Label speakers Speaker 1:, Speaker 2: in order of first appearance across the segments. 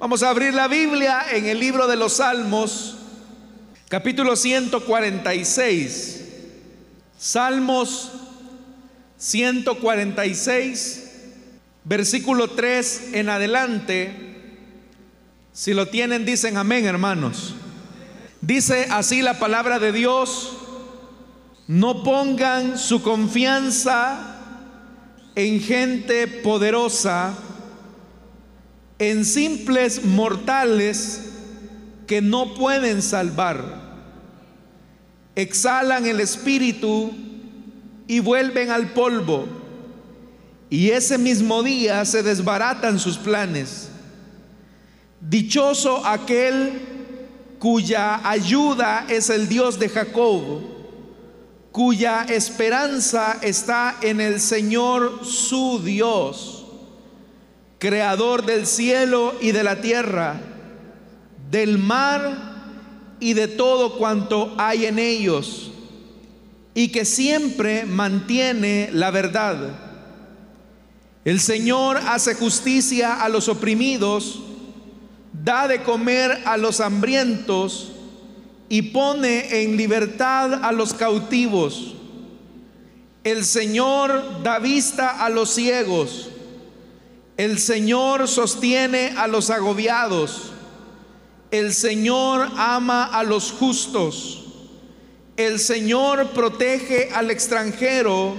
Speaker 1: Vamos a abrir la Biblia en el libro de los Salmos, capítulo 146. Salmos 146, versículo 3 en adelante. Si lo tienen, dicen amén, hermanos. Dice así la palabra de Dios, no pongan su confianza en gente poderosa, en simples mortales que no pueden salvar. Exhalan el espíritu y vuelven al polvo. Y ese mismo día se desbaratan sus planes. Dichoso aquel cuya ayuda es el Dios de Jacob, cuya esperanza está en el Señor su Dios, creador del cielo y de la tierra, del mar y de todo cuanto hay en ellos, y que siempre mantiene la verdad. El Señor hace justicia a los oprimidos, da de comer a los hambrientos y pone en libertad a los cautivos. El Señor da vista a los ciegos. El Señor sostiene a los agobiados. El Señor ama a los justos. El Señor protege al extranjero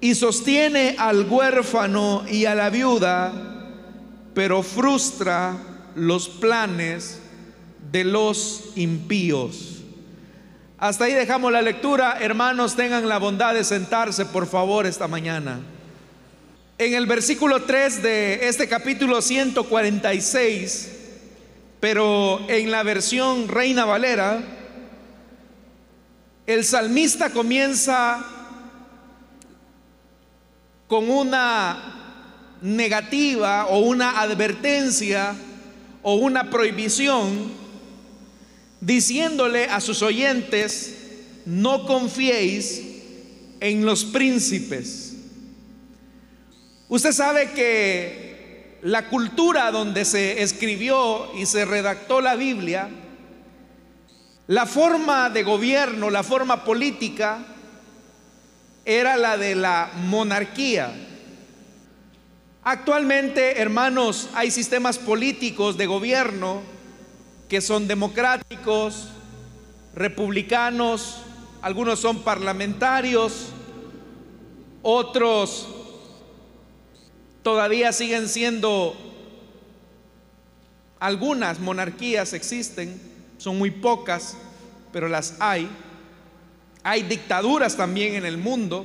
Speaker 1: y sostiene al huérfano y a la viuda, pero frustra los planes de los impíos. Hasta ahí dejamos la lectura. Hermanos, tengan la bondad de sentarse, por favor, esta mañana. En el versículo 3 de este capítulo 146, pero en la versión Reina Valera, el salmista comienza con una negativa o una advertencia o una prohibición diciéndole a sus oyentes, no confiéis en los príncipes. Usted sabe que la cultura donde se escribió y se redactó la Biblia, la forma de gobierno, la forma política, era la de la monarquía. Actualmente, hermanos, hay sistemas políticos de gobierno que son democráticos, republicanos, algunos son parlamentarios, otros todavía siguen siendo, algunas monarquías existen, son muy pocas, pero las hay. Hay dictaduras también en el mundo,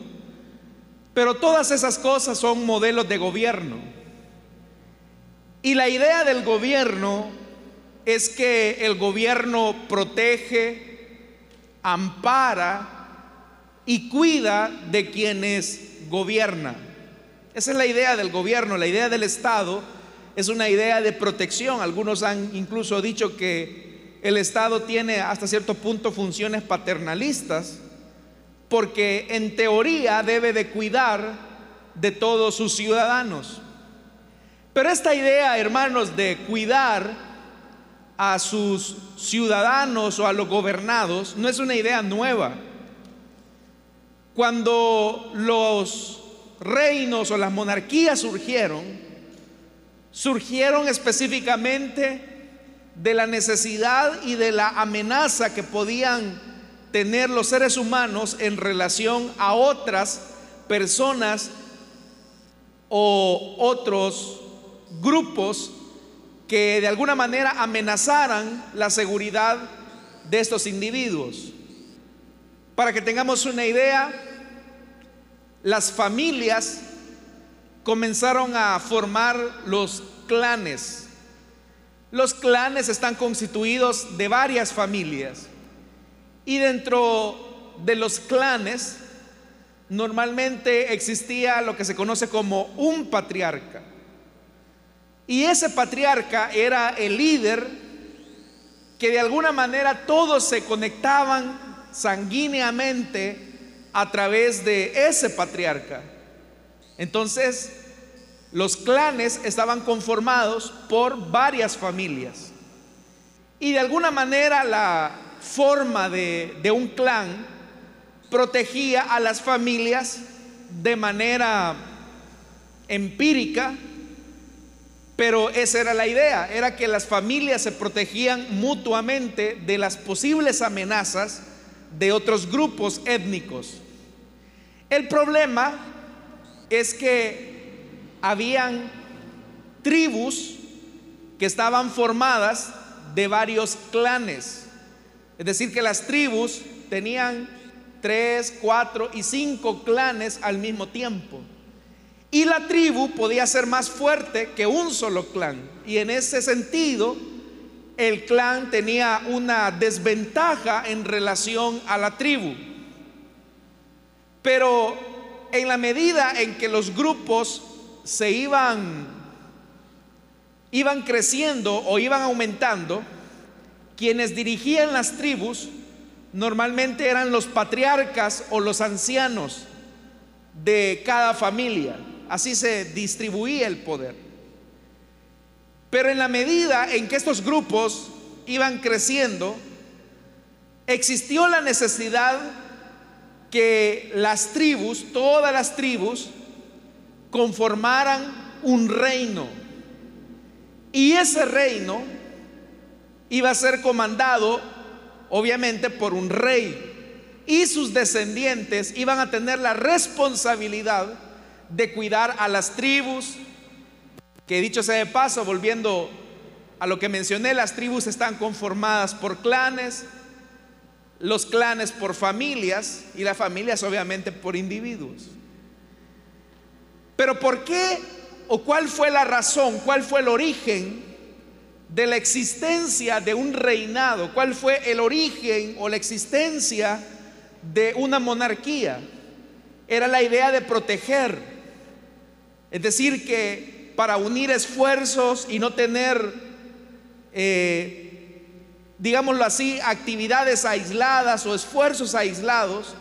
Speaker 1: pero todas esas cosas son modelos de gobierno. Y la idea del gobierno es que el gobierno protege, ampara y cuida de quienes gobiernan. Esa es la idea del gobierno, la idea del Estado es una idea de protección. Algunos han incluso dicho que el Estado tiene hasta cierto punto funciones paternalistas, porque en teoría debe de cuidar de todos sus ciudadanos. Pero esta idea, hermanos, de cuidar a sus ciudadanos o a los gobernados no es una idea nueva. Cuando los reinos o las monarquías surgieron, surgieron específicamente de la necesidad y de la amenaza que podían tener los seres humanos en relación a otras personas o otros grupos que de alguna manera amenazaran la seguridad de estos individuos. Para que tengamos una idea, las familias comenzaron a formar los clanes. Los clanes están constituidos de varias familias. Y dentro de los clanes normalmente existía lo que se conoce como un patriarca. Y ese patriarca era el líder que de alguna manera todos se conectaban sanguíneamente a través de ese patriarca. Entonces, Los clanes estaban conformados por varias familias. Y de alguna manera la forma de, un clan protegía a las familias de manera empírica, pero esa era la idea, era que las familias se protegían mutuamente de las posibles amenazas de otros grupos étnicos. El problema es que habían tribus que estaban formadas de varios clanes. Es decir, que las tribus tenían tres, cuatro y cinco clanes al mismo tiempo. Y la tribu podía ser más fuerte que un solo clan. Y en ese sentido, el clan tenía una desventaja en relación a la tribu. Pero en la medida en que los grupos se iban iban creciendo o iban aumentando, quienes dirigían las tribus normalmente eran los patriarcas o los ancianos de cada familia. Así se distribuía el poder. Pero en la medida en que estos grupos iban creciendo, existió la necesidad que las tribus, todas las tribus, conformaran un reino. Y ese reino iba a ser comandado, obviamente, por un rey. Y sus descendientes iban a tener la responsabilidad de cuidar a las tribus, que dicho sea de paso, volviendo a lo que mencioné, las tribus están conformadas por clanes, los clanes por familias y las familias obviamente por individuos. Pero ¿por qué o cuál fue la razón, cuál fue el origen de la existencia de un reinado? ¿Cuál fue el origen o la existencia de una monarquía? Era la idea de proteger es decir, que para unir esfuerzos y no tener, eh, digámoslo así, actividades aisladas o esfuerzos aislados,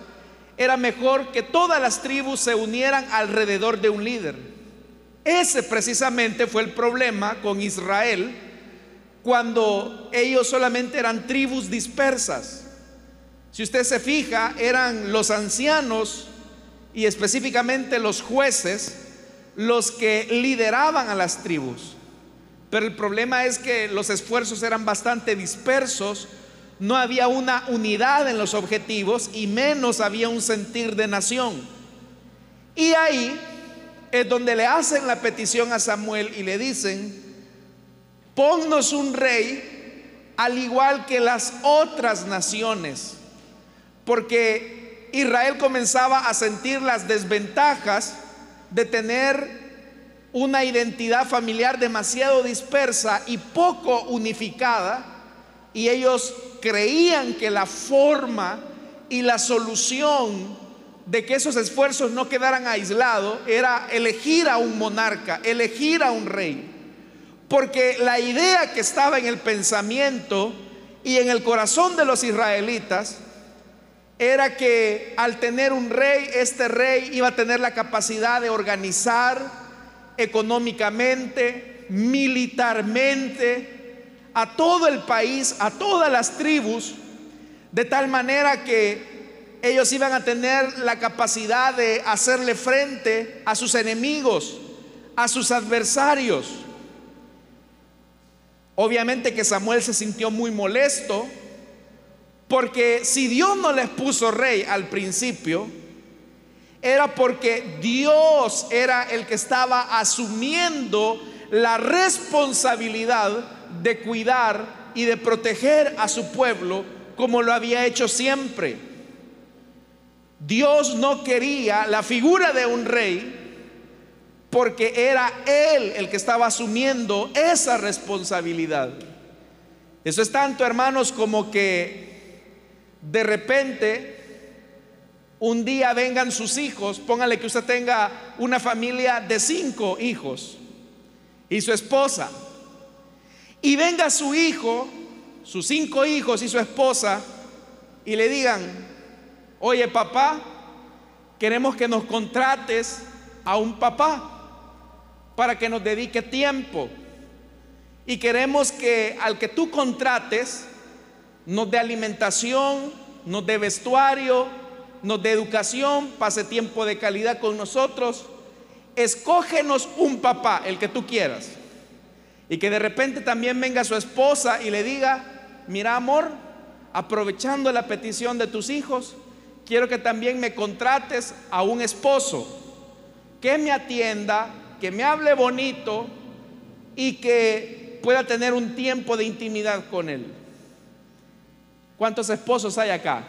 Speaker 1: era mejor que todas las tribus se unieran alrededor de un líder. Ese precisamente fue el problema con Israel cuando ellos solamente eran tribus dispersas. Si usted se fija, eran los ancianos y específicamente los jueces los que lideraban a las tribus. Pero el problema es que los esfuerzos eran bastante dispersos, no había una unidad en los objetivos y menos había un sentir de nación. Y ahí es donde le hacen la petición a Samuel y le dicen, ponnos un rey al igual que las otras naciones, porque Israel comenzaba a sentir las desventajas de tener una identidad familiar demasiado dispersa y poco unificada, y ellos creían que la forma y la solución de que esos esfuerzos no quedaran aislados era elegir a un monarca, elegir a un rey. Porque la idea que estaba en el pensamiento y en el corazón de los israelitas era que al tener un rey, este rey iba a tener la capacidad de organizar económicamente, militarmente, a todo el país, a todas las tribus, de tal manera que ellos iban a tener la capacidad de hacerle frente a sus enemigos, a sus adversarios. Obviamente que Samuel se sintió muy molesto porque si Dios no les puso rey al principio, era porque Dios era el que estaba asumiendo la responsabilidad de cuidar y de proteger a su pueblo como lo había hecho siempre. Dios no quería la figura de un rey porque era Él el que estaba asumiendo esa responsabilidad. Eso es tanto, hermanos, como que de repente un día vengan sus hijos, póngale que usted tenga una familia de cinco hijos y su esposa, y venga su hijo, sus cinco hijos y su esposa, y le digan, oye papá, queremos que nos contrates a un papá para que nos dedique tiempo. Y queremos que al que tú contrates nos dé alimentación, nos dé vestuario, nos dé educación, pase tiempo de calidad con nosotros. Escógenos un papá, el que tú quieras. Y que de repente también venga su esposa y le diga, mira amor, aprovechando la petición de tus hijos, quiero que también me contrates a un esposo que me atienda, que me hable bonito y que pueda tener un tiempo de intimidad con él. ¿Cuántos esposos hay acá?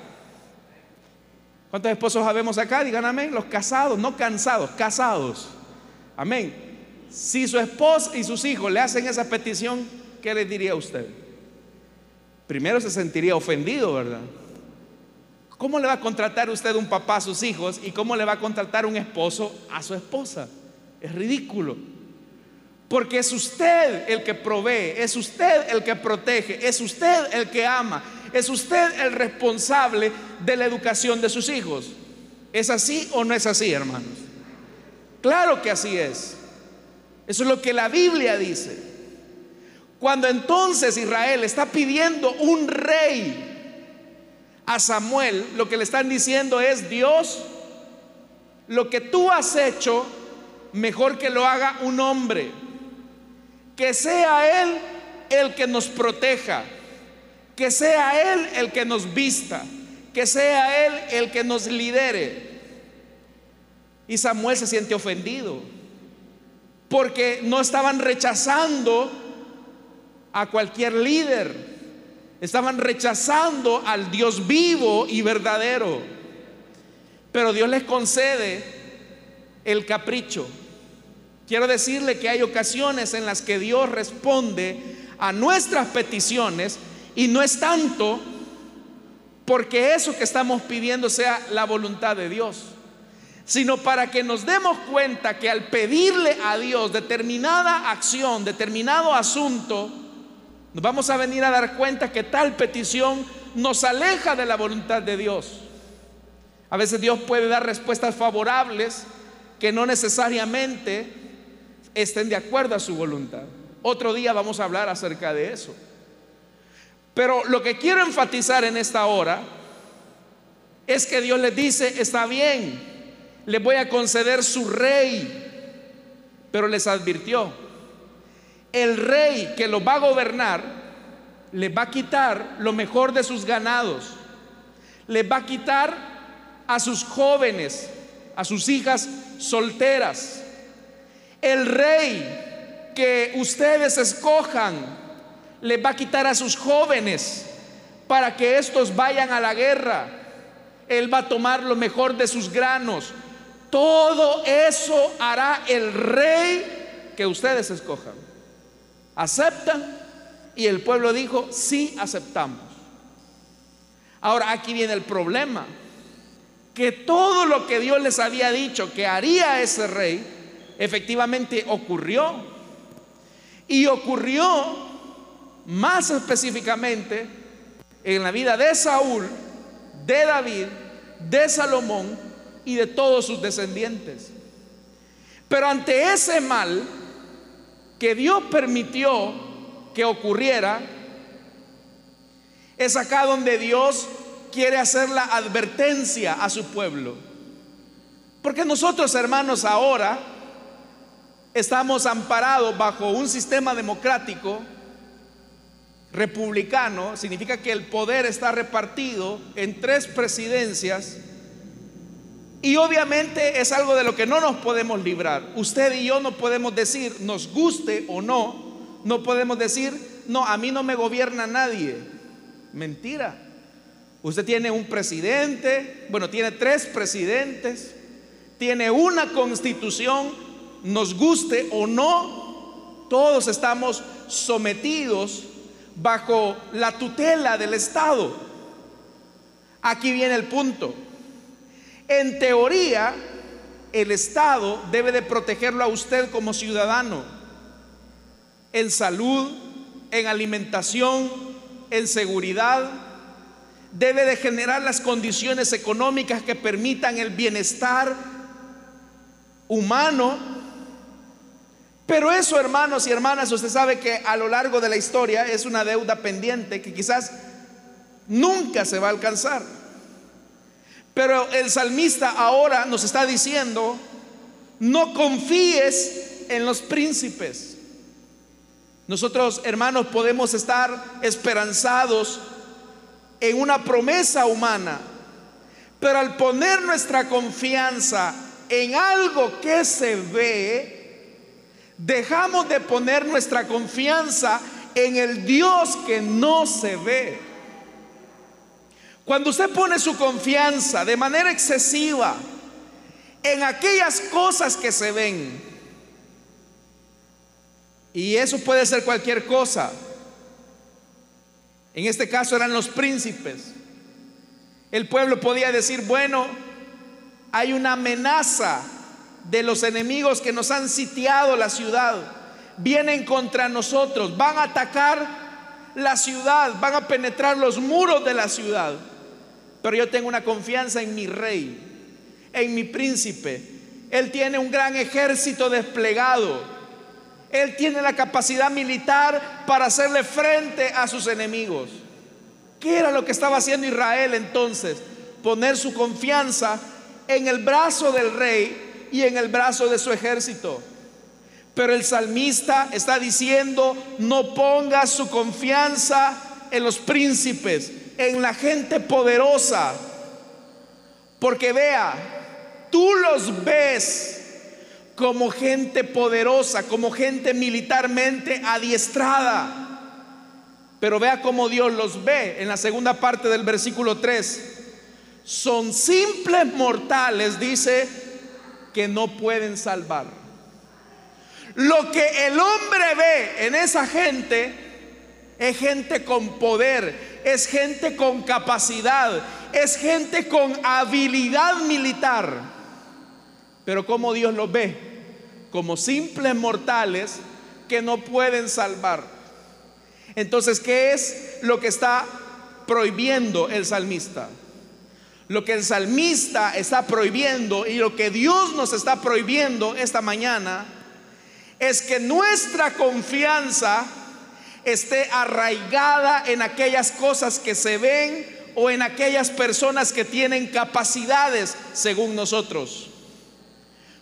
Speaker 1: ¿Cuántos esposos habemos acá? Digan amén. Los casados, no cansados, casados. Amén. Si su esposa y sus hijos le hacen esa petición, ¿qué le diría a usted? Primero se sentiría ofendido, ¿verdad? ¿Cómo le va a contratar usted un papá a sus hijos y cómo le va a contratar un esposo a su esposa? Es ridículo. Porque es usted el que provee, es usted el que protege, es usted el que ama, es usted el responsable de la educación de sus hijos. ¿Es así o no es así, hermanos? Claro que así es. Eso es lo que la Biblia dice. Cuando entonces Israel está pidiendo un rey, a Samuel, lo que le están diciendo es, Dios, lo que tú has hecho, mejor que lo haga un hombre. Que sea Él el que nos proteja. Que sea Él el que nos vista. Que sea Él el que nos lidere. Y Samuel se siente ofendido. Porque no estaban rechazando a cualquier líder Estaban rechazando al Dios vivo y verdadero. Pero Dios les concede el capricho. Quiero decirle que hay ocasiones en las que Dios responde a nuestras peticiones y no es tanto porque eso que estamos pidiendo sea la voluntad de Dios, sino para que nos demos cuenta que al pedirle a Dios determinada acción, determinado asunto, nos vamos a venir a dar cuenta que tal petición nos aleja de la voluntad de Dios. A veces Dios puede dar respuestas favorables que no necesariamente estén de acuerdo a su voluntad. Otro día vamos a hablar acerca de eso. Pero lo que quiero enfatizar en esta hora es que Dios les dice, está bien, les voy a conceder su rey, pero les advirtió, el rey que los va a gobernar les va a quitar lo mejor de sus ganados, les va a quitar a sus jóvenes, a sus hijas solteras. El rey que ustedes escojan les va a quitar a sus jóvenes para que estos vayan a la guerra. Él va a tomar lo mejor de sus granos. Todo eso hará el rey que ustedes escojan. ¿Aceptan? Y el pueblo dijo, sí aceptamos. Ahora aquí viene el problema, que todo lo que Dios les había dicho que haría ese rey, efectivamente ocurrió. Y ocurrió más específicamente en la vida de Saúl, de David, de Salomón y de todos sus descendientes. Pero ante ese mal, que Dios permitió que ocurriera, es acá donde Dios quiere hacer la advertencia a su pueblo. Porque nosotros, hermanos, ahora estamos amparados bajo un sistema democrático republicano, significa que el poder está repartido en tres presidencias y obviamente es algo de lo que no nos podemos librar. Usted y yo no podemos decir, nos guste o no, no podemos decir, no, a mí no me gobierna nadie. Mentira. Usted tiene un presidente, bueno, tiene tres presidentes, tiene una constitución, nos guste o no, todos estamos sometidos bajo la tutela del Estado. Aquí viene el punto. En teoría, el Estado debe de protegerlo a usted como ciudadano en salud, en alimentación, en seguridad. Debe de generar las condiciones económicas que permitan el bienestar humano. Pero eso, hermanos y hermanas, usted sabe que a lo largo de la historia es una deuda pendiente que quizás nunca se va a alcanzar. Pero el salmista ahora nos está diciendo, no confíes en los príncipes. Nosotros, hermanos, podemos estar esperanzados en una promesa humana, pero al poner nuestra confianza en algo que se ve, dejamos de poner nuestra confianza en el Dios que no se ve. Cuando usted pone su confianza de manera excesiva en aquellas cosas que se ven, y eso puede ser cualquier cosa, en este caso eran los príncipes, el pueblo podía decir, bueno, hay una amenaza de los enemigos que nos han sitiado la ciudad. Vienen contra nosotros, van a atacar la ciudad, van a penetrar los muros de la ciudad. Pero yo tengo una confianza en mi rey, en mi príncipe. Él tiene un gran ejército desplegado. Él tiene la capacidad militar para hacerle frente a sus enemigos. ¿Qué era lo que estaba haciendo Israel entonces? Poner su confianza en el brazo del rey y en el brazo de su ejército. Pero el salmista está diciendo, no ponga su confianza en los príncipes, en la gente poderosa. Porque vea, tú los ves como gente poderosa, como gente militarmente adiestrada. Pero vea cómo Dios los ve en la segunda parte del versículo 3 son simples mortales, dice, que no pueden salvar. Lo que el hombre ve en esa gente es gente con poder, es gente con capacidad, es gente con habilidad militar. Pero como Dios los ve, como simples mortales que no pueden salvar. Entonces, ¿qué es lo que está prohibiendo el salmista? Lo que el salmista está prohibiendo y lo que Dios nos está prohibiendo esta mañana es que nuestra confianza esté arraigada en aquellas cosas que se ven o en aquellas personas que tienen capacidades según nosotros.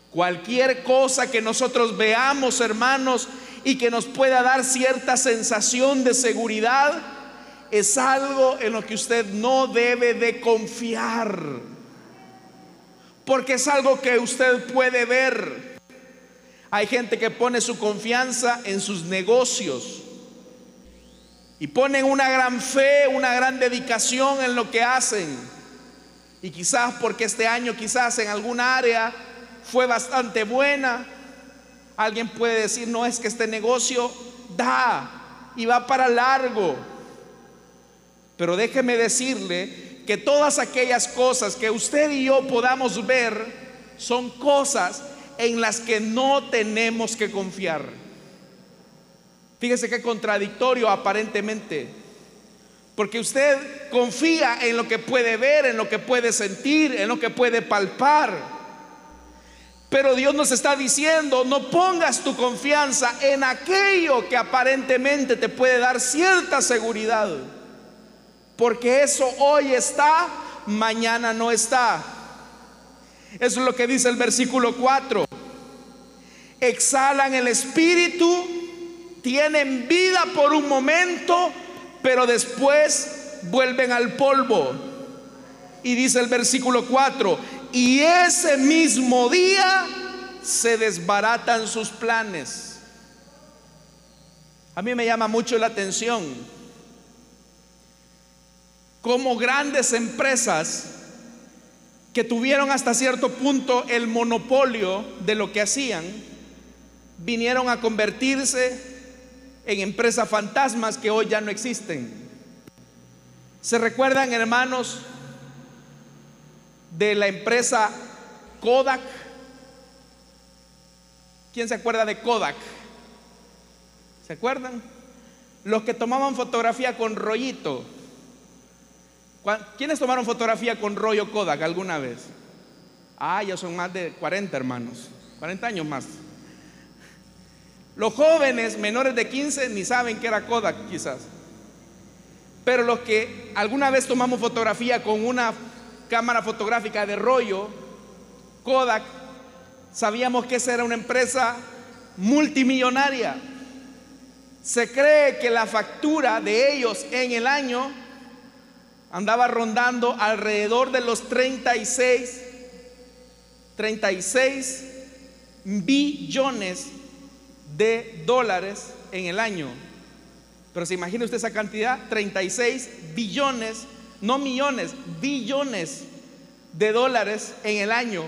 Speaker 1: Cualquier cosa que nosotros veamos, hermanos, y que nos pueda dar cierta sensación de seguridad, es algo en lo que usted no debe de confiar. Porque es algo que usted puede ver. Hay gente que pone su confianza en sus negocios. Y ponen una gran fe, una gran dedicación en lo que hacen. Y quizás porque este año, quizás en alguna área fue bastante buena. Alguien puede decir, no es que este negocio da y va para largo. Pero déjeme decirle que todas aquellas cosas que usted y yo podamos ver son cosas en las que no tenemos que confiar. Fíjese qué contradictorio aparentemente. Porque usted confía en lo que puede ver, en lo que puede sentir, en lo que puede palpar. Pero Dios nos está diciendo, no pongas tu confianza en aquello que aparentemente te puede dar cierta seguridad. Porque eso hoy está, mañana no está. Eso es lo que dice el versículo 4. Exhalan el espíritu, tienen vida por un momento, pero después vuelven al polvo. Y dice el versículo 4, y ese mismo día se desbaratan sus planes. A mí me llama mucho la atención como grandes empresas que tuvieron hasta cierto punto el monopolio de lo que hacían, vinieron a convertirse en empresas fantasmas que hoy ya no existen. ¿Se recuerdan, hermanos, de la empresa Kodak? ¿Quién se acuerda de Kodak? ¿Se acuerdan? Los que tomaban fotografía con rollito. ¿Quiénes tomaron fotografía con rollo Kodak alguna vez? Ah, ya son más de 40 hermanos, 40 años más. Los jóvenes menores de 15 ni saben que era Kodak quizás. Pero los que alguna vez tomamos fotografía con una cámara fotográfica de rollo, Kodak, sabíamos que esa era una empresa multimillonaria. Se cree que la factura de ellos en el año andaba rondando alrededor de los 36, 36 billones de dólares en el año. Pero se imagina usted esa cantidad, 36 billones, no millones, billones de dólares en el año.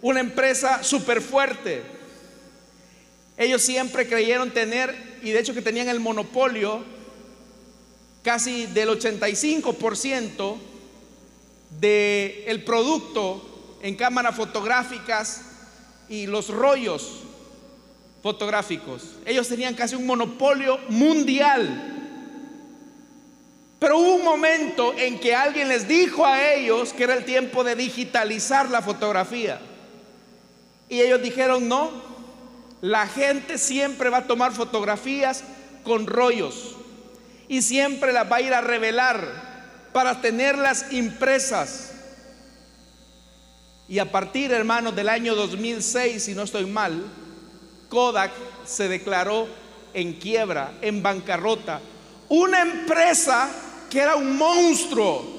Speaker 1: Una empresa súper fuerte. Ellos siempre creyeron tener, y de hecho que tenían el monopolio casi del 85% del producto en cámaras fotográficas y los rollos fotográficos. Ellos tenían casi un monopolio mundial. Pero hubo un momento en que alguien les dijo a ellos que era el tiempo de digitalizar la fotografía. Y ellos dijeron, no, la gente siempre va a tomar fotografías con rollos y siempre las va a ir a revelar para tenerlas impresas. Y a partir, hermanos, del año 2006, si no estoy mal, Kodak se declaró en quiebra, en bancarrota. Una empresa que era un monstruo,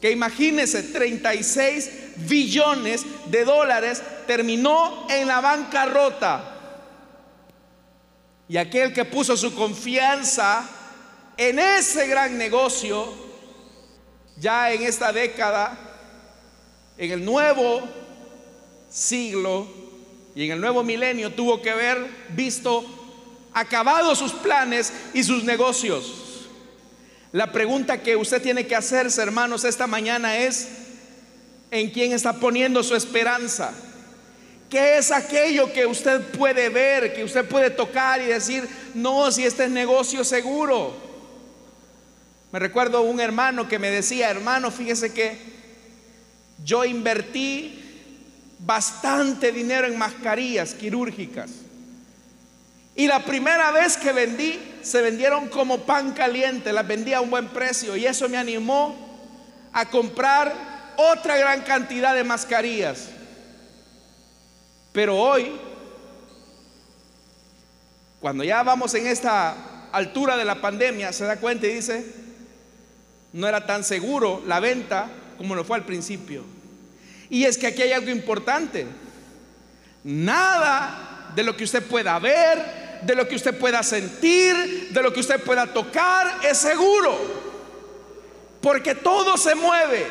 Speaker 1: que imagínense, 36 billones de dólares, terminó en la bancarrota. Y aquel que puso su confianza en ese gran negocio, ya en esta década, en el nuevo siglo y en el nuevo milenio, tuvo que haber visto acabados sus planes y sus negocios. La pregunta que usted tiene que hacerse, hermanos, esta mañana es, ¿en quién está poniendo su esperanza? ¿Qué es aquello que usted puede ver, que usted puede tocar y decir, no, si este es negocio seguro? Me recuerdo un hermano que me decía, hermano, fíjese que yo invertí bastante dinero en mascarillas quirúrgicas. Y la primera vez que vendí, se vendieron como pan caliente, las vendí a un buen precio. Y eso me animó a comprar otra gran cantidad de mascarillas. Pero hoy, cuando ya vamos en esta altura de la pandemia, se da cuenta y dice, no era tan seguro la venta como lo fue al principio. Y es que aquí hay algo importante. Nada de lo que usted pueda ver, de lo que usted pueda sentir, de lo que usted pueda tocar, es seguro. Porque todo se mueve.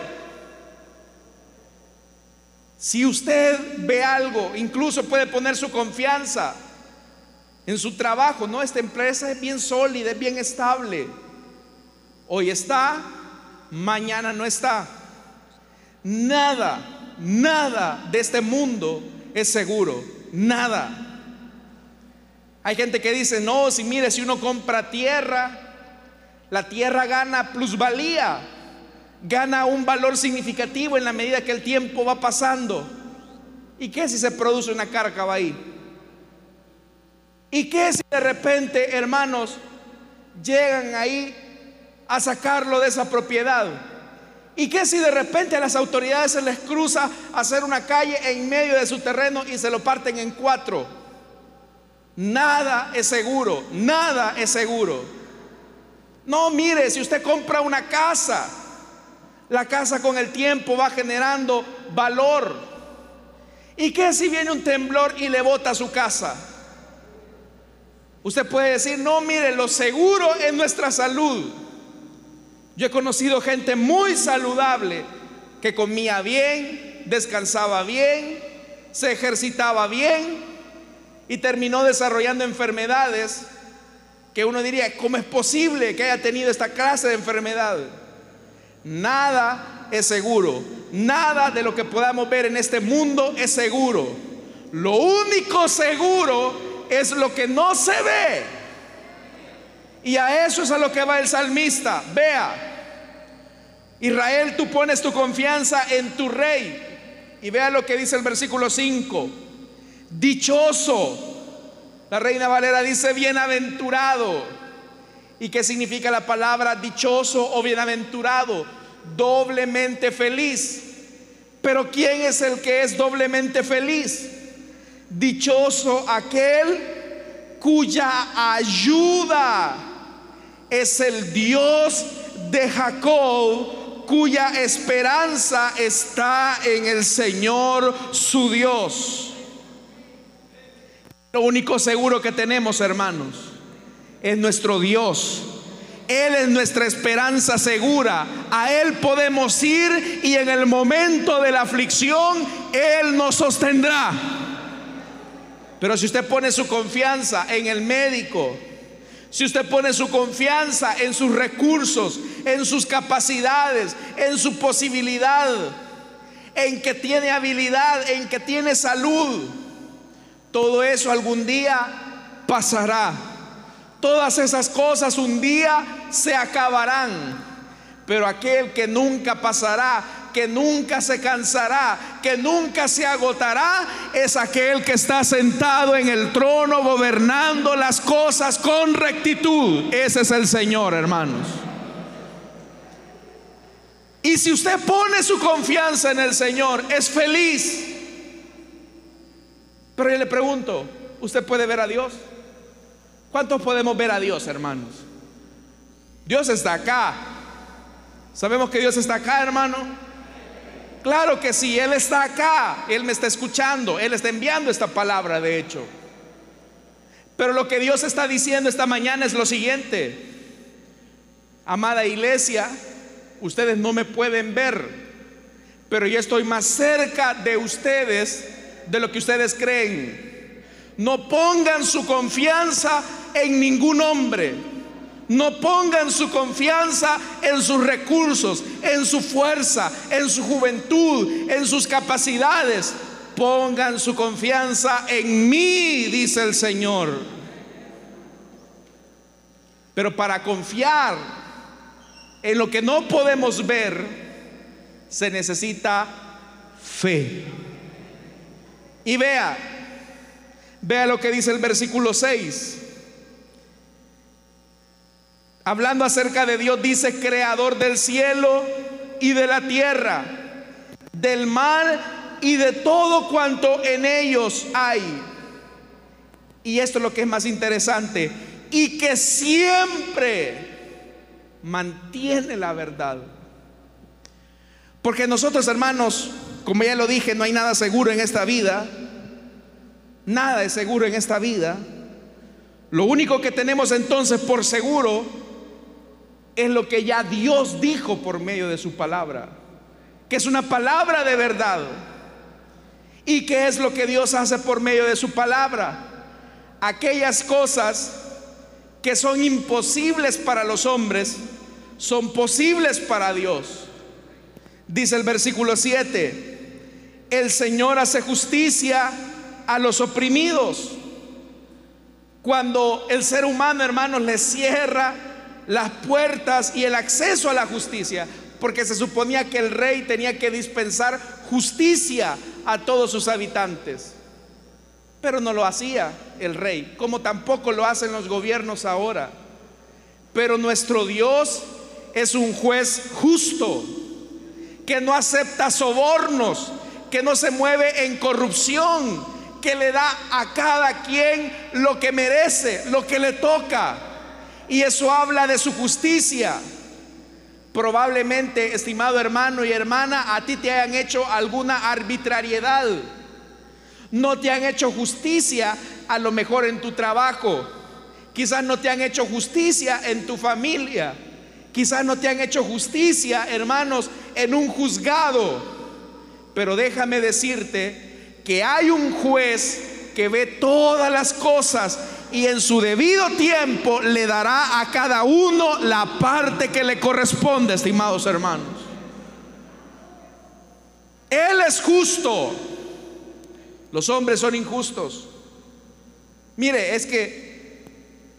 Speaker 1: Si usted ve algo, incluso puede poner su confianza en su trabajo. No, esta empresa es bien sólida, es bien estable. Hoy está, mañana no está. Nada, nada de este mundo es seguro. Nada. Hay gente que dice, no, si mire, si uno compra tierra, la tierra gana plusvalía, gana un valor significativo en la medida que el tiempo va pasando. ¿Y qué si se produce una cárcava ahí? ¿Y qué si de repente, hermanos, llegan ahí a sacarlo de esa propiedad. ¿Y qué si de repente a las autoridades se les cruza hacer una calle en medio de su terreno y se lo parten en cuatro? Nada es seguro, nada es seguro. No, mire, si usted compra una casa, la casa con el tiempo va generando valor. ¿Y qué si viene un temblor y le bota su casa? Usted puede decir, no, mire, lo seguro es nuestra salud. Yo he conocido gente muy saludable que comía bien, descansaba bien, se ejercitaba bien y terminó desarrollando enfermedades que uno diría, ¿cómo es posible que haya tenido esta clase de enfermedad? Nada es seguro, nada de lo que podamos ver en este mundo es seguro. Lo único seguro es lo que no se ve. Y a eso es a lo que va el salmista. Vea, Israel, tú pones tu confianza en tu rey. Y vea lo que dice el versículo 5. Dichoso La Reina Valera dice bienaventurado. ¿Y qué significa la palabra dichoso o bienaventurado? Doblemente feliz. Pero ¿quién es el que es doblemente feliz? Dichoso aquel cuya ayuda es el Dios de Jacob, cuya esperanza está en el Señor su Dios. Lo único seguro que tenemos, hermanos, es nuestro Dios. Él es nuestra esperanza segura. A Él podemos ir y en el momento de la aflicción Él nos sostendrá. Pero si usted pone su confianza en el médico, si usted pone su confianza en sus recursos, en sus capacidades, en su posibilidad, en que tiene habilidad, en que tiene salud, todo eso algún día pasará. Todas esas cosas un día se acabarán. Pero aquel que nunca pasará, que nunca se cansará, que nunca se agotará, es aquel que está sentado en el trono gobernando las cosas con rectitud. Ese es el Señor, hermanos. Y si usted pone su confianza en el Señor, es feliz. Pero yo le pregunto, ¿usted puede ver a Dios? ¿Cuántos podemos ver a Dios, hermanos? Dios está acá. ¿Sabemos que Dios está acá, hermano? Claro que sí, Él está acá, Él me está escuchando, Él está enviando esta palabra, de hecho. Pero lo que Dios está diciendo esta mañana es lo siguiente. Amada iglesia, ustedes no me pueden ver, pero yo estoy más cerca de ustedes de lo que ustedes creen. No pongan su confianza en ningún hombre. No pongan su confianza en sus recursos, en su fuerza, en su juventud, en sus capacidades. Pongan su confianza en mí, dice el Señor. Pero para confiar en lo que no podemos ver, se necesita fe. Y vea, vea lo que dice el versículo 6. Hablando acerca de Dios, dice, creador del cielo y de la tierra, del mar y de todo cuanto en ellos hay. Y esto es lo que es más interesante, y que siempre mantiene la verdad. Porque nosotros, hermanos, como ya lo dije, no hay nada seguro en esta vida. Nada es seguro en esta vida. Lo único que tenemos entonces por seguro es lo que ya Dios dijo por medio de su palabra, que es una palabra de verdad. ¿Y qué es lo que Dios hace por medio de su palabra? Aquellas cosas que son imposibles para los hombres, son posibles para Dios. Dice el versículo 7, el Señor hace justicia a los oprimidos. Cuando el ser humano, hermanos, le cierra las puertas y el acceso a la justicia, porque se suponía que el rey tenía que dispensar justicia a todos sus habitantes. Pero no lo hacía el rey, como tampoco lo hacen los gobiernos ahora. Pero nuestro Dios es un juez justo, que no acepta sobornos, que no se mueve en corrupción, que le da a cada quien lo que merece, lo que le toca. Y eso habla de su justicia. Probablemente, estimado hermano y hermana, a ti te hayan hecho alguna arbitrariedad. No te han hecho justicia a lo mejor en tu trabajo. Quizás no te han hecho justicia en tu familia. Quizás no te han hecho justicia, hermanos, en un juzgado. Pero déjame decirte que hay un juez que ve todas las cosas y en su debido tiempo le dará a cada uno la parte que le corresponde, estimados hermanos. Él es justo. Los hombres son injustos. Mire, es que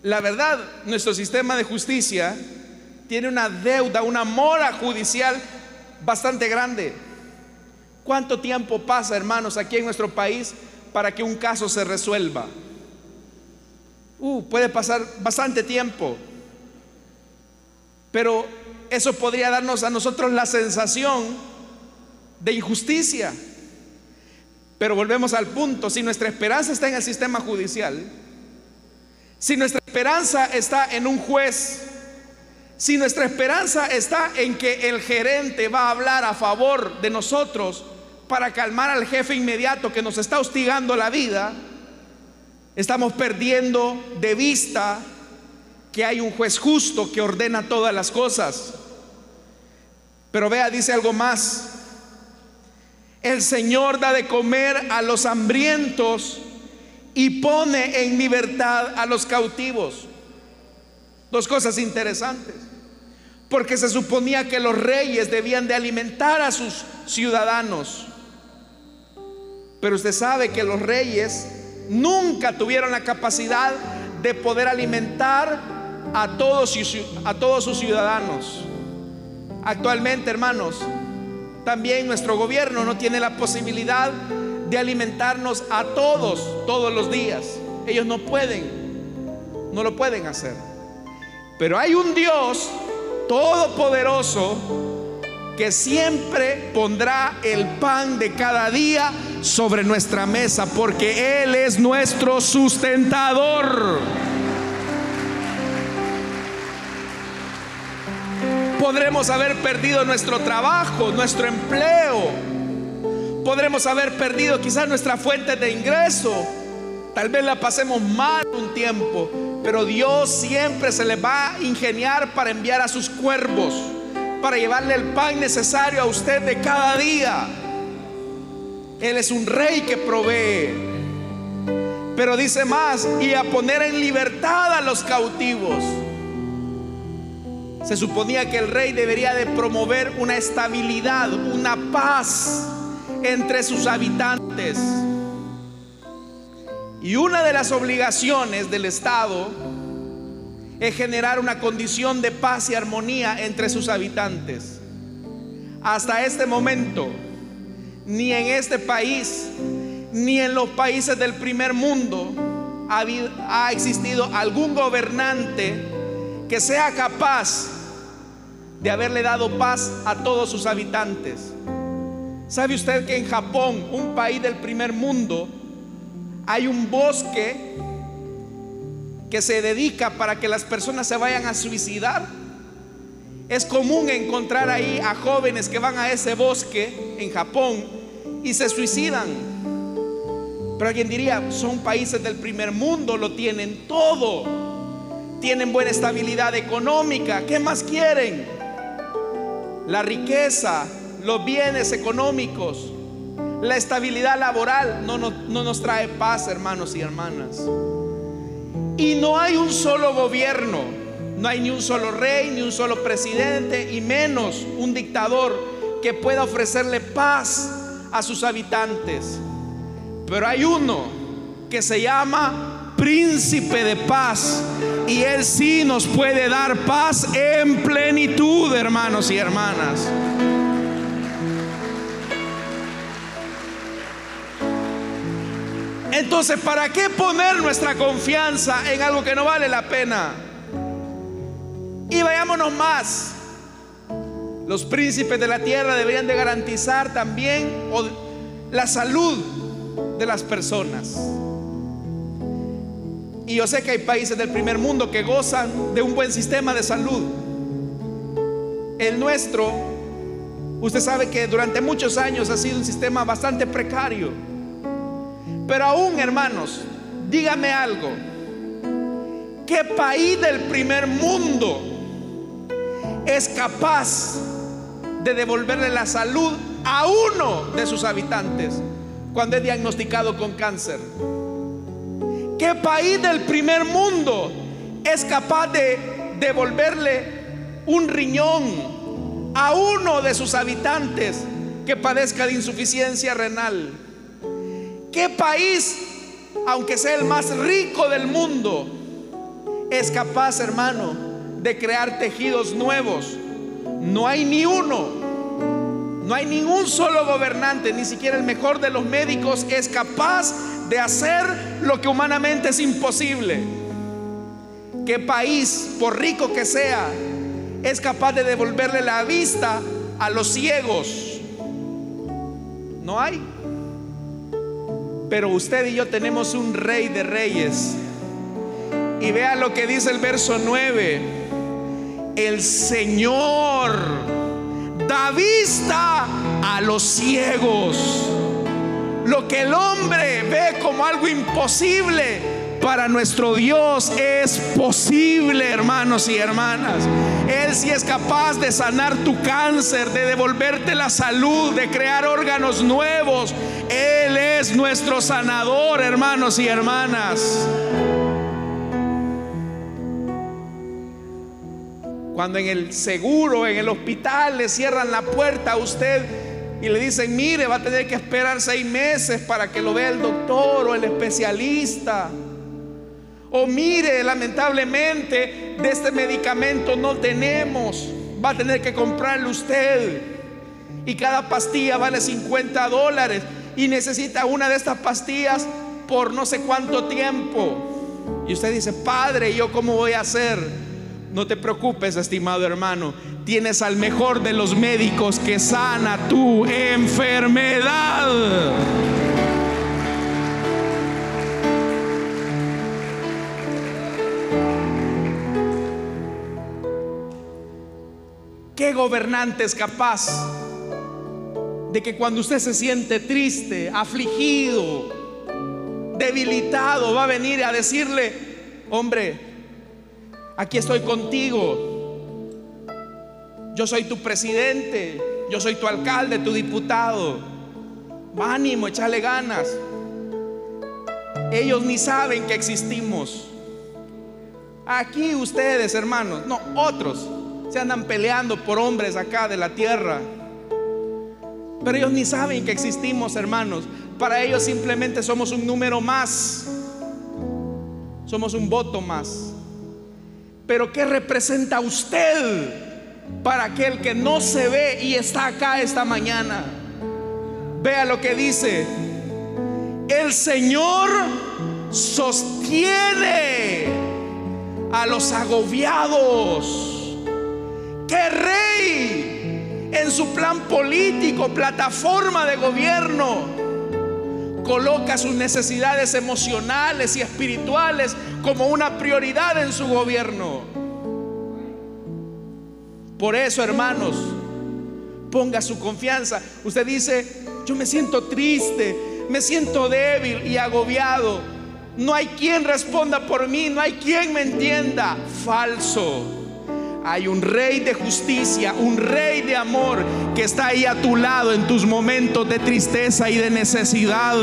Speaker 1: la verdad, nuestro sistema de justicia tiene una deuda, una mora judicial bastante grande. ¿Cuánto tiempo pasa, hermanos, aquí en nuestro país para que un caso se resuelva? Uh, puede pasar bastante tiempo. Pero eso podría darnos a nosotros la sensación de injusticia. Pero volvemos al punto, si nuestra esperanza está en el sistema judicial, si nuestra esperanza está en un juez, si nuestra esperanza está en que el gerente va a hablar a favor de nosotros para calmar al jefe inmediato que nos está hostigando la vida, estamos perdiendo de vista que hay un juez justo que ordena todas las cosas. Pero vea, dice algo más. El Señor da de comer a los hambrientos y pone en libertad a los cautivos. Dos cosas interesantes porque se suponía que los reyes debían de alimentar a sus ciudadanos. Pero usted sabe que los reyes nunca tuvieron la capacidad de poder alimentar a todos, a todos sus ciudadanos. Actualmente, hermanos, también nuestro gobierno no tiene la posibilidad de alimentarnos a todos todos los días. Ellos no pueden, no lo pueden hacer. Pero hay un Dios todopoderoso que siempre pondrá el pan de cada día sobre nuestra mesa, porque Él es nuestro sustentador. Podremos haber perdido nuestro trabajo, nuestro empleo. Podremos haber perdido quizás nuestra fuente de ingreso. Tal vez la pasemos mal un tiempo. Pero Dios siempre se le va a ingeniar para enviar a sus cuervos, para llevarle el pan necesario a usted de cada día. Él es un rey que provee. Pero dice más, y a poner en libertad a los cautivos. Se suponía que el rey debería de promover una estabilidad, una paz entre sus habitantes. Y una de las obligaciones del Estado es generar una condición de paz y armonía entre sus habitantes. Hasta este momento, ni en este país, ni en los países del primer mundo ha, existido algún gobernante que sea capaz de haberle dado paz a todos sus habitantes. ¿Sabe usted que en Japón, un país del primer mundo, hay un bosque que se dedica para que las personas se vayan a suicidar. Es común encontrar ahí a jóvenes que van a ese bosque en Japón y se suicidan. Pero alguien diría, son países del primer mundo, lo tienen todo. Tienen buena estabilidad económica. ¿Qué más quieren? La riqueza, los bienes económicos. La estabilidad laboral no, nos trae paz, hermanos y hermanas. Y no hay un solo gobierno, no hay ni un solo rey, ni un solo presidente, y menos un dictador que pueda ofrecerle paz a sus habitantes. Pero hay uno que se llama príncipe de paz. Y él sí nos puede dar paz en plenitud, hermanos y hermanas. Entonces, ¿para qué poner nuestra confianza en algo que no vale la pena? Y vayámonos más. Los príncipes de la tierra deberían de garantizar también la salud de las personas. Y yo sé que hay países del primer mundo que gozan de un buen sistema de salud. El nuestro, usted sabe que durante muchos años ha sido un sistema bastante precario. Pero aún, hermanos, dígame algo. ¿Qué país del primer mundo es capaz de devolverle la salud a uno de sus habitantes cuando es diagnosticado con cáncer? ¿Qué país del primer mundo es capaz de devolverle un riñón a uno de sus habitantes que padezca de insuficiencia renal? ¿Qué país, aunque sea el más rico del mundo, es capaz, hermano, de crear tejidos nuevos? No hay ni uno. No hay ningún solo gobernante, ni siquiera el mejor de los médicos es capaz de hacer lo que humanamente es imposible. ¿Qué país, por rico que sea, es capaz de devolverle la vista a los ciegos? No hay. Pero usted y yo tenemos un rey de reyes. Y vea lo que dice el verso 9. El Señor da vista a los ciegos. Lo que el hombre ve como algo imposible, para nuestro Dios es posible, hermanos y hermanas. Él sí es capaz de sanar tu cáncer, de devolverte la salud, de crear órganos nuevos. Él es nuestro sanador, hermanos y hermanas. Cuando en el seguro, en el hospital, le cierran la puerta a usted y le dicen, mire, va a tener que esperar seis meses para que lo vea el doctor o el especialista. O mire, lamentablemente, de este medicamento no tenemos. Va a tener que comprarlo usted. Y cada pastilla vale 50 dólares. Y necesita una de estas pastillas por no sé cuánto tiempo. Y usted dice, Padre, ¿yo cómo voy a hacer? No te preocupes, estimado hermano. Tienes al mejor de los médicos que sana tu enfermedad. ¿Qué gobernante es capaz de que cuando usted se siente triste, afligido, debilitado, va a venir a decirle, hombre, aquí estoy contigo, yo soy tu presidente, yo soy tu alcalde, tu diputado, ánimo, échale ganas. Ellos ni saben que existimos. Aquí ustedes, hermanos, no, otros se andan peleando por hombres acá de la tierra. Pero ellos ni saben que existimos, hermanos. Para ellos simplemente somos un número más. Somos un voto más. Pero ¿qué representa usted para aquel que no se ve y está acá esta mañana? Vea lo que dice. El Señor sostiene a los agobiados que rey en su plan político, plataforma de gobierno, coloca sus necesidades emocionales y espirituales como una prioridad en su gobierno. Por eso, hermanos, ponga su confianza. Usted dice, yo me siento triste, me siento débil y agobiado. No hay quien responda por mí, no hay quien me entienda. Falso. Hay un rey de justicia, un rey de amor que está ahí a tu lado en tus momentos de tristeza y de necesidad.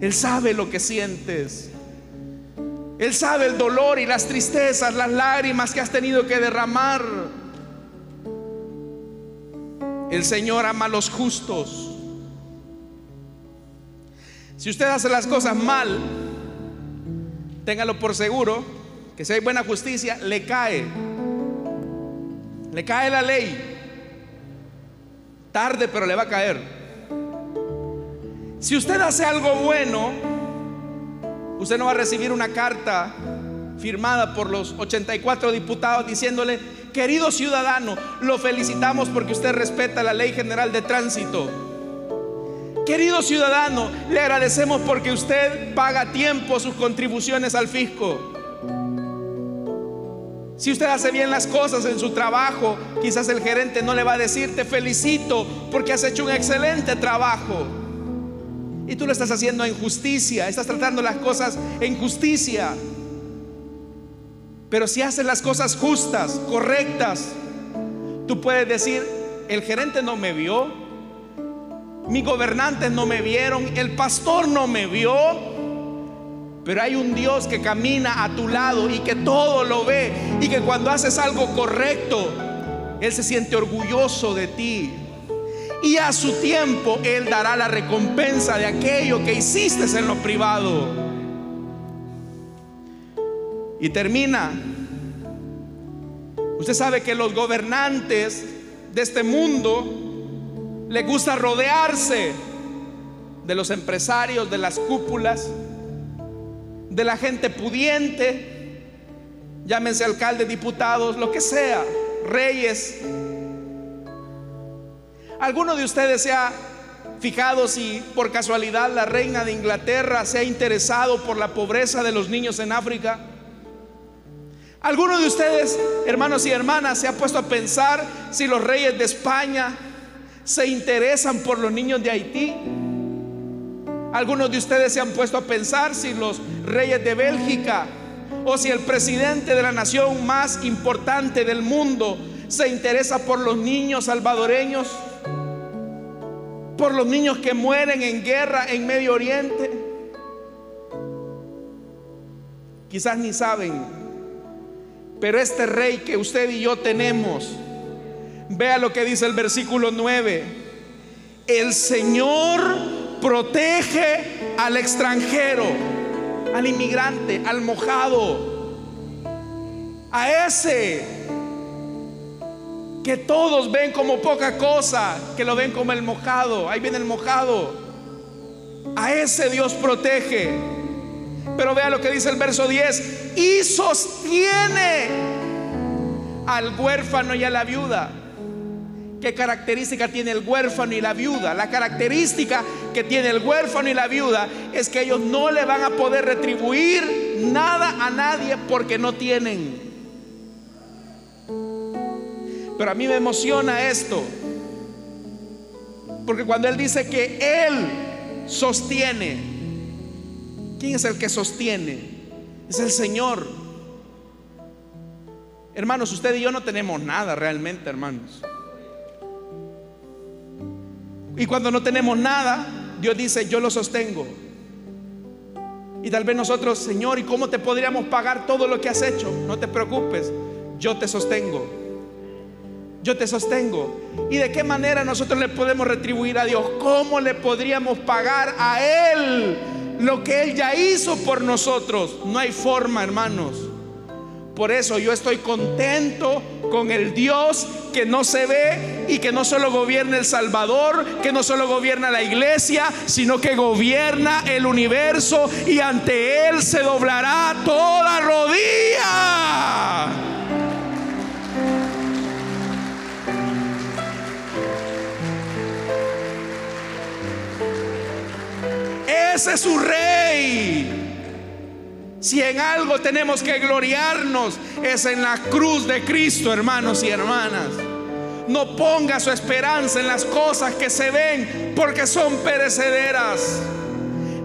Speaker 1: Él sabe lo que sientes. Él sabe el dolor y las tristezas, las lágrimas que has tenido que derramar. El Señor ama a los justos. Si usted hace las cosas mal, téngalo por seguro que si hay buena justicia, le cae. Le cae la ley. Tarde, pero le va a caer. Si usted hace algo bueno, usted no va a recibir una carta firmada por los 84 diputados diciéndole, querido ciudadano, lo felicitamos porque usted respeta la ley general de tránsito. Querido ciudadano, le agradecemos porque usted paga a tiempo sus contribuciones al fisco. Si usted hace bien las cosas en su trabajo, quizás el gerente no le va a decir te felicito porque has hecho un excelente trabajo. Y tú lo estás haciendo en justicia, estás tratando las cosas en justicia. Pero si haces las cosas justas, correctas, tú puedes decir, el gerente no me vio, mis gobernantes no me vieron, el pastor no me vio, pero hay un Dios que camina a tu lado y que todo lo ve y que cuando haces algo correcto, Él se siente orgulloso de ti. Y a su tiempo Él dará la recompensa de aquello que hiciste en lo privado. Y termina. Usted sabe que los gobernantes de este mundo les gusta rodearse de los empresarios, de las cúpulas de la gente pudiente, llámense alcaldes, diputados, lo que sea, reyes. ¿Alguno de ustedes se ha fijado si por casualidad la reina de Inglaterra se ha interesado por la pobreza de los niños en África? ¿Alguno de ustedes, hermanos y hermanas, se ha puesto a pensar si los reyes de España se interesan por los niños de Haití? Algunos de ustedes se han puesto a pensar si los reyes de Bélgica o si el presidente de la nación más importante del mundo se interesa por los niños salvadoreños, por los niños que mueren en guerra en Medio Oriente. Quizás ni saben, pero este rey que usted y yo tenemos, vea lo que dice el versículo 9, el Señor protege al extranjero, al inmigrante, al mojado, a ese que todos ven como poca cosa, que lo ven como el mojado, ahí viene el mojado. A ese Dios protege. Pero vea lo que dice el verso 10, y sostiene al huérfano y a la viuda. ¿Qué característica tiene el huérfano y la viuda? La característica que tiene el huérfano y la viuda es que ellos no le van a poder retribuir nada a nadie porque no tienen. Pero a mí me emociona esto. Porque cuando Él dice que Él sostiene, ¿quién es el que sostiene? Es el Señor. Hermanos, usted y yo no tenemos nada realmente, hermanos. Y cuando no tenemos nada, Dios dice, yo lo sostengo. Y tal vez nosotros, Señor, ¿y cómo te podríamos pagar todo lo que has hecho? No te preocupes, yo te sostengo. Yo te sostengo. ¿Y de qué manera nosotros le podemos retribuir a Dios? ¿Cómo le podríamos pagar a Él lo que Él ya hizo por nosotros? No hay forma, hermanos. Por eso yo estoy contento con el Dios que no se ve y que no solo gobierna el Salvador, que no solo gobierna la iglesia, sino que gobierna el universo y ante Él se doblará toda rodilla. Ese es su rey. Si en algo tenemos que gloriarnos es en la cruz de Cristo, hermanos y hermanas. No ponga su esperanza en las cosas que se ven porque son perecederas.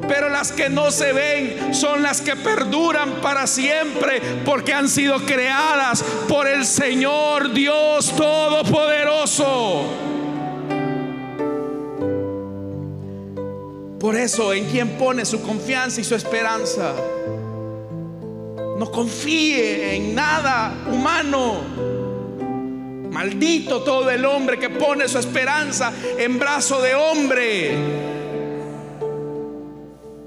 Speaker 1: Pero las que no se ven son las que perduran para siempre porque han sido creadas por el Señor Dios Todopoderoso. Por eso, ¿en quien pone su confianza y su esperanza? No confíe en nada humano. Maldito todo el hombre que pone su esperanza en brazo de hombre.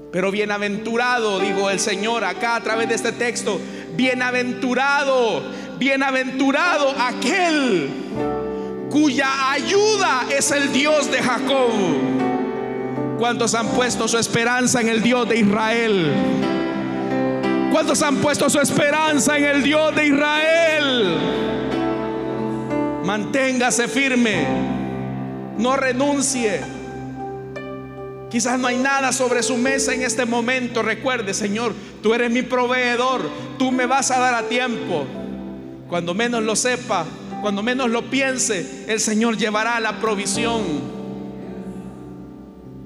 Speaker 1: Pero bienaventurado, digo el Señor acá a través de este texto, bienaventurado, bienaventurado aquel cuya ayuda es el Dios de Jacob. ¿Cuántos han puesto su esperanza en el Dios de Israel? ¿Cuántos han puesto su esperanza en el Dios de Israel? Manténgase firme, no renuncie. Quizás no hay nada sobre su mesa en este momento. Recuerde, Señor, tú eres mi proveedor, tú me vas a dar a tiempo. Cuando menos lo sepa, cuando menos lo piense, el Señor llevará la provisión.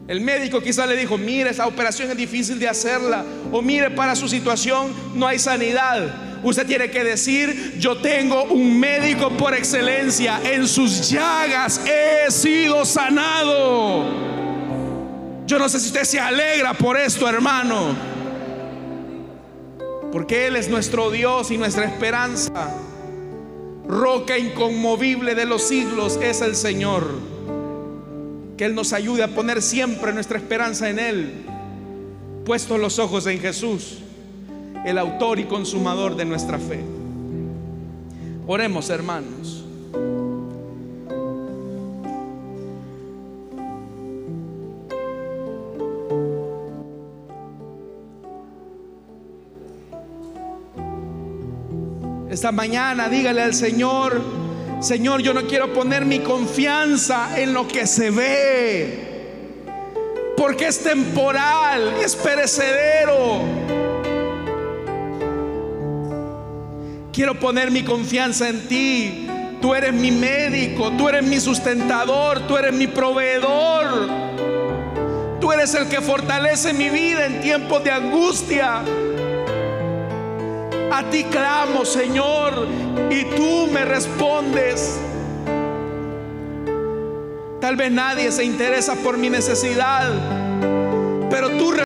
Speaker 1: El médico quizá le dijo, mire, esa operación es difícil de hacerla. O mire, para su situación no hay sanidad. Usted tiene que decir, yo tengo un médico por excelencia. En sus llagas he sido sanado. Yo no sé si usted se alegra por esto, hermano. Porque Él es nuestro Dios y nuestra esperanza. Roca inconmovible de los siglos es el Señor. Que Él nos ayude a poner siempre nuestra esperanza en Él, puestos los ojos en Jesús, el autor y consumador de nuestra fe. Oremos, hermanos. Esta mañana dígale al Señor, Señor, yo no quiero poner mi confianza en lo que se ve, porque es temporal, es perecedero. Quiero poner mi confianza en ti. Tú eres mi médico, tú eres mi sustentador, tú eres mi proveedor. Tú eres el que fortalece mi vida en tiempos de angustia. A ti clamo, Señor, y tú me respondes. Tal vez nadie se interesa por mi necesidad, pero tú